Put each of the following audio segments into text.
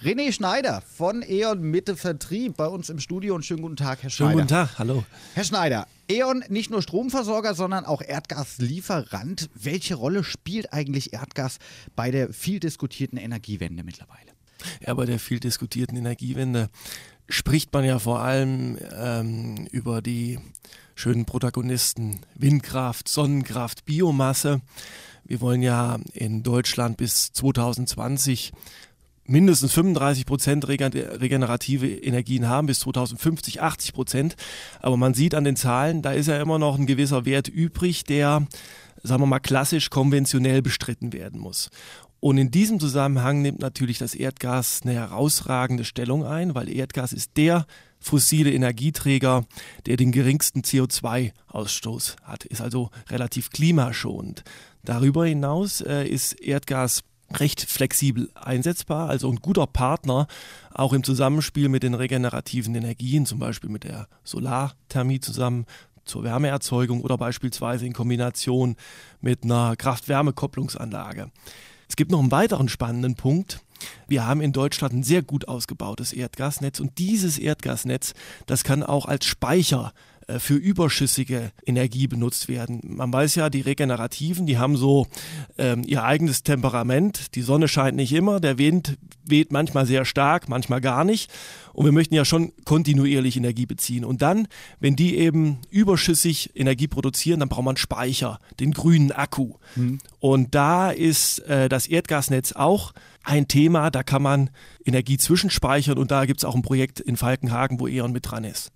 René Schneider von E.ON Mitte Vertrieb bei uns im Studio und schönen guten Tag, Herr Schneider. Schönen guten Tag, hallo. Herr Schneider, E.ON nicht nur Stromversorger, sondern auch Erdgaslieferant. Welche Rolle spielt eigentlich Erdgas bei der viel diskutierten Energiewende mittlerweile? Ja, bei der viel diskutierten Energiewende spricht man ja vor allem ähm, über die schönen Protagonisten Windkraft, Sonnenkraft, Biomasse. Wir wollen ja in Deutschland bis 2020 mindestens 35 Prozent regenerative Energien haben, bis 2050 80 Prozent. Aber man sieht an den Zahlen, da ist ja immer noch ein gewisser Wert übrig, der, sagen wir mal, klassisch konventionell bestritten werden muss. Und in diesem Zusammenhang nimmt natürlich das Erdgas eine herausragende Stellung ein, weil Erdgas ist der fossile Energieträger, der den geringsten CO2-Ausstoß hat, ist also relativ klimaschonend. Darüber hinaus äh, ist Erdgas recht flexibel einsetzbar, also ein guter Partner, auch im Zusammenspiel mit den regenerativen Energien, zum Beispiel mit der Solarthermie zusammen zur Wärmeerzeugung oder beispielsweise in Kombination mit einer Kraft-Wärme-Kopplungsanlage. Es gibt noch einen weiteren spannenden Punkt. Wir haben in Deutschland ein sehr gut ausgebautes Erdgasnetz und dieses Erdgasnetz, das kann auch als Speicher für überschüssige Energie benutzt werden. Man weiß ja, die Regenerativen, die haben so ähm, ihr eigenes Temperament. Die Sonne scheint nicht immer, der Wind weht manchmal sehr stark, manchmal gar nicht. Und wir möchten ja schon kontinuierlich Energie beziehen. Und dann, wenn die eben überschüssig Energie produzieren, dann braucht man Speicher, den grünen Akku. Mhm. Und da ist äh, das Erdgasnetz auch ein Thema. Da kann man Energie zwischenspeichern und da gibt es auch ein Projekt in Falkenhagen, wo E.ON mit dran ist.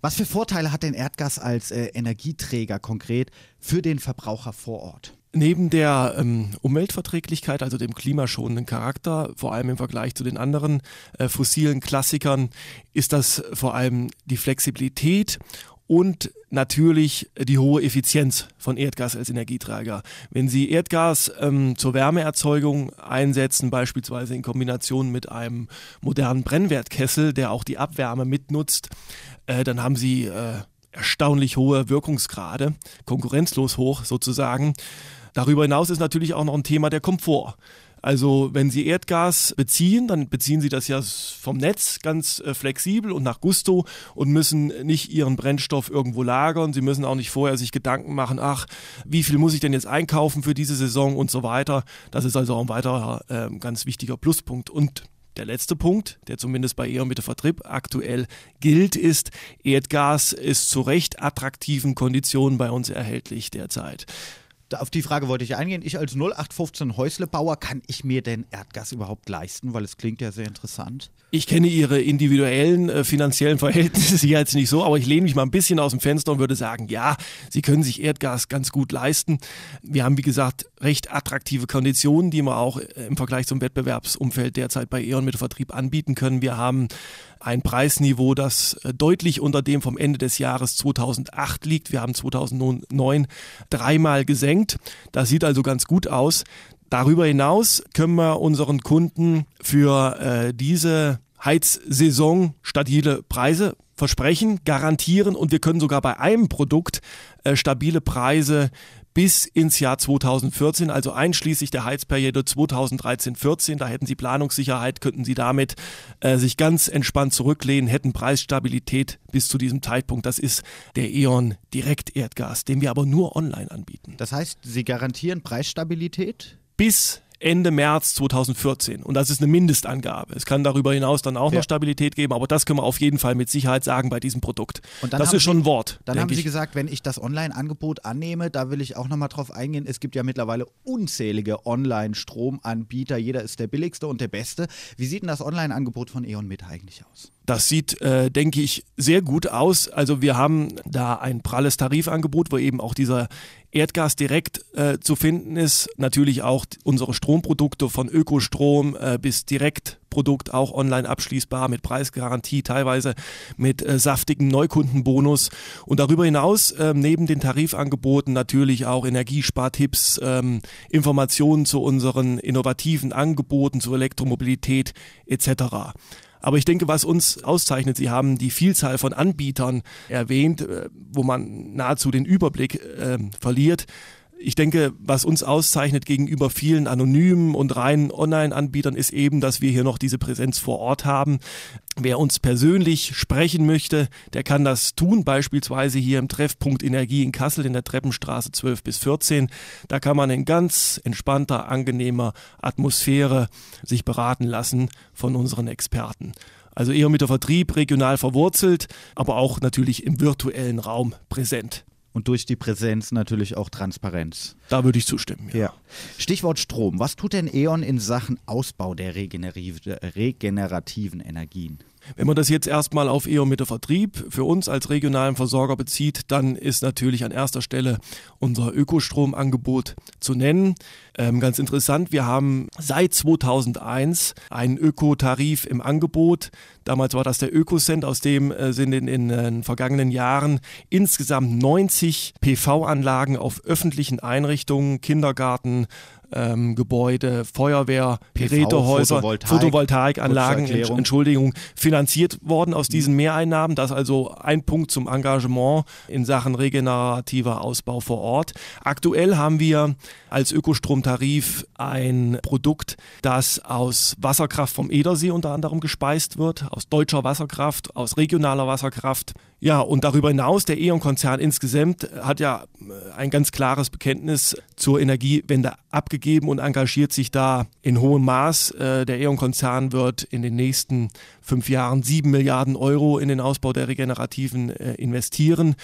Was für Vorteile hat denn Erdgas als äh, Energieträger konkret für den Verbraucher vor Ort? Neben der ähm, Umweltverträglichkeit, also dem klimaschonenden Charakter, vor allem im Vergleich zu den anderen äh, fossilen Klassikern, ist das vor allem die Flexibilität und natürlich die hohe Effizienz von Erdgas als Energieträger. Wenn Sie Erdgas ähm, zur Wärmeerzeugung einsetzen, beispielsweise in Kombination mit einem modernen Brennwertkessel, der auch die Abwärme mitnutzt, äh, dann haben Sie äh, erstaunlich hohe Wirkungsgrade, konkurrenzlos hoch sozusagen. Darüber hinaus ist natürlich auch noch ein Thema der Komfort. Also wenn Sie Erdgas beziehen, dann beziehen Sie das ja vom Netz ganz äh, flexibel und nach Gusto und müssen nicht Ihren Brennstoff irgendwo lagern. Sie müssen auch nicht vorher sich Gedanken machen, ach, wie viel muss ich denn jetzt einkaufen für diese Saison und so weiter. Das ist also auch ein weiterer äh, ganz wichtiger Pluspunkt. Und der letzte Punkt, der zumindest bei E.ON mit Vertrieb aktuell gilt, ist, Erdgas ist zu recht attraktiven Konditionen bei uns erhältlich derzeit auf die Frage wollte ich eingehen. Ich als 0815 Häuslebauer, kann ich mir denn Erdgas überhaupt leisten? Weil es klingt ja sehr interessant. Ich kenne Ihre individuellen äh, finanziellen Verhältnisse jetzt nicht so, aber ich lehne mich mal ein bisschen aus dem Fenster und würde sagen, ja, Sie können sich Erdgas ganz gut leisten. Wir haben, wie gesagt, recht attraktive Konditionen, die wir auch äh, im Vergleich zum Wettbewerbsumfeld derzeit bei E.ON mit Vertrieb anbieten können. Wir haben ein Preisniveau, das äh, deutlich unter dem vom Ende des Jahres 2008 liegt. Wir haben 2009 dreimal gesenkt. Das sieht also ganz gut aus. Darüber hinaus können wir unseren Kunden für äh, diese Heizsaison stabile Preise versprechen, garantieren und wir können sogar bei einem Produkt äh, stabile Preise bis ins Jahr 2014, also einschließlich der Heizperiode 2013-14. Da hätten Sie Planungssicherheit, könnten Sie damit äh, sich ganz entspannt zurücklehnen, hätten Preisstabilität bis zu diesem Zeitpunkt. Das ist der E.ON Direkt Erdgas, den wir aber nur online anbieten. Das heißt, Sie garantieren Preisstabilität? Bis Ende März 2014. Und das ist eine Mindestangabe. Es kann darüber hinaus dann auch ja. noch Stabilität geben, aber das können wir auf jeden Fall mit Sicherheit sagen bei diesem Produkt. das ist schon ein Wort. Dann haben Sie ich. gesagt, wenn ich das Online-Angebot annehme, da will ich auch nochmal drauf eingehen. Es gibt ja mittlerweile unzählige Online-Stromanbieter. Jeder ist der billigste und der beste. Wie sieht denn das Online-Angebot von E.ON mit eigentlich aus? Das sieht, äh, denke ich, sehr gut aus. Also wir haben da ein pralles Tarifangebot, wo eben auch dieser Erdgas direkt äh, zu finden ist. Natürlich auch unsere Stromprodukte von Ökostrom äh, bis Direktprodukt auch online abschließbar mit Preisgarantie, teilweise mit äh, saftigen Neukundenbonus. Und darüber hinaus ähm, neben den Tarifangeboten natürlich auch Energiespartipps, ähm, Informationen zu unseren innovativen Angeboten zur Elektromobilität etc. Aber ich denke, was uns auszeichnet, Sie haben die Vielzahl von Anbietern erwähnt, äh, wo man nahezu den Überblick äh, verliert. Ich denke, was uns auszeichnet gegenüber vielen anonymen und reinen Online-Anbietern ist eben, dass wir hier noch diese Präsenz vor Ort haben. Wer uns persönlich sprechen möchte, der kann das tun, beispielsweise hier im Treffpunkt Energie in Kassel in der Treppenstraße 12 bis 14. Da kann man in ganz entspannter, angenehmer Atmosphäre sich beraten lassen von unseren Experten. Also eher mit der Vertrieb regional verwurzelt, aber auch natürlich im virtuellen Raum präsent und durch die Präsenz natürlich auch Transparenz. Da würde ich zustimmen. Ja. ja. Stichwort Strom. Was tut denn E.ON in Sachen Ausbau der regenerativen Energien? Wenn man das jetzt erstmal auf EO mit der Vertrieb für uns als regionalen Versorger bezieht, dann ist natürlich an erster Stelle unser Ökostromangebot zu nennen. Ähm, ganz interessant, wir haben seit 2001 einen Ökotarif im Angebot. Damals war das der Ökocent, aus dem äh, sind in, in den vergangenen Jahren insgesamt 90 PV-Anlagen auf öffentlichen Einrichtungen, Kindergarten, ähm, Gebäude, Feuerwehr, Gerätehäuser, Photovoltaik, Photovoltaikanlagen, Entschuldigung, finanziert worden aus diesen. Mehreinnahmen. Das ist also ein Punkt zum Engagement in Sachen regenerativer Ausbau vor Ort. Aktuell haben wir als Ökostromtarif ein Produkt, das aus Wasserkraft vom Edersee unter anderem gespeist wird, aus deutscher Wasserkraft, aus regionaler Wasserkraft. Ja, und darüber hinaus, der E.ON-Konzern insgesamt hat ja äh, ein ganz klares Bekenntnis zur Energiewende abgegeben und engagiert sich da in hohem Maß. Äh, der E.ON-Konzern wird in den nächsten fünf Jahren sieben Milliarden Euro in den Ausbau der Regenerativen äh, investieren.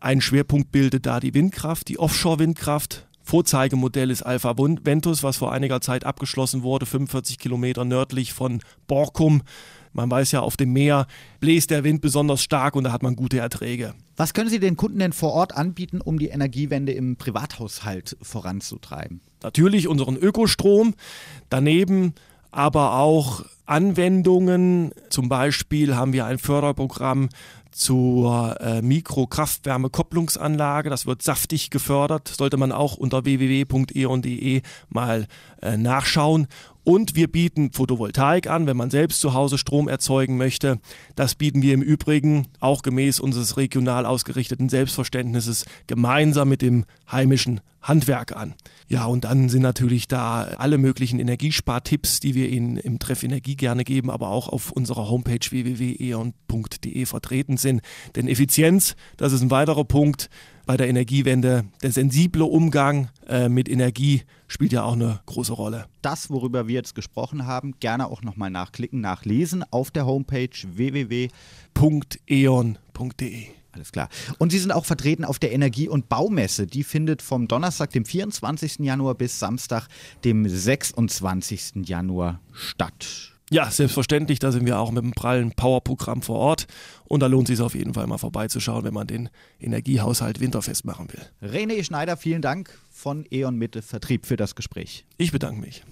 Ein Schwerpunkt bildet da die Windkraft, die Offshore-Windkraft. Vorzeigemodell ist Alpha Ventus, was vor einiger Zeit abgeschlossen wurde, 45 Kilometer nördlich von Borkum. Man weiß ja, auf dem Meer bläst der Wind besonders stark und da hat man gute Erträge. Was können Sie den Kunden denn vor Ort anbieten, um die Energiewende im Privathaushalt voranzutreiben? Natürlich unseren Ökostrom, daneben aber auch Anwendungen. Zum Beispiel haben wir ein Förderprogramm zur äh, Mikrokraftwärmekopplungsanlage. Das wird saftig gefördert. Sollte man auch unter www.eon.de mal äh, nachschauen. Und wir bieten Photovoltaik an, wenn man selbst zu Hause Strom erzeugen möchte. Das bieten wir im Übrigen auch gemäß unseres regional ausgerichteten Selbstverständnisses gemeinsam mit dem heimischen Handwerk an. Ja, und dann sind natürlich da alle möglichen Energiespartipps, die wir Ihnen im Treff Energie gerne geben, aber auch auf unserer Homepage www.eon.de vertreten sind. Denn Effizienz, das ist ein weiterer Punkt bei der Energiewende. Der sensible Umgang äh, mit Energie spielt ja auch eine große Rolle. Das, worüber wir jetzt gesprochen haben, gerne auch nochmal nachklicken, nachlesen auf der Homepage www.eon.de. Alles klar. Und Sie sind auch vertreten auf der Energie- und Baumesse. Die findet vom Donnerstag, dem 24. Januar bis Samstag, dem 26. Januar statt. Ja, selbstverständlich. Da sind wir auch mit dem prallen Powerprogramm vor Ort. Und da lohnt es sich auf jeden Fall mal vorbeizuschauen, wenn man den Energiehaushalt winterfest machen will. René Schneider, vielen Dank von E.ON Mitte Vertrieb für das Gespräch. Ich bedanke mich.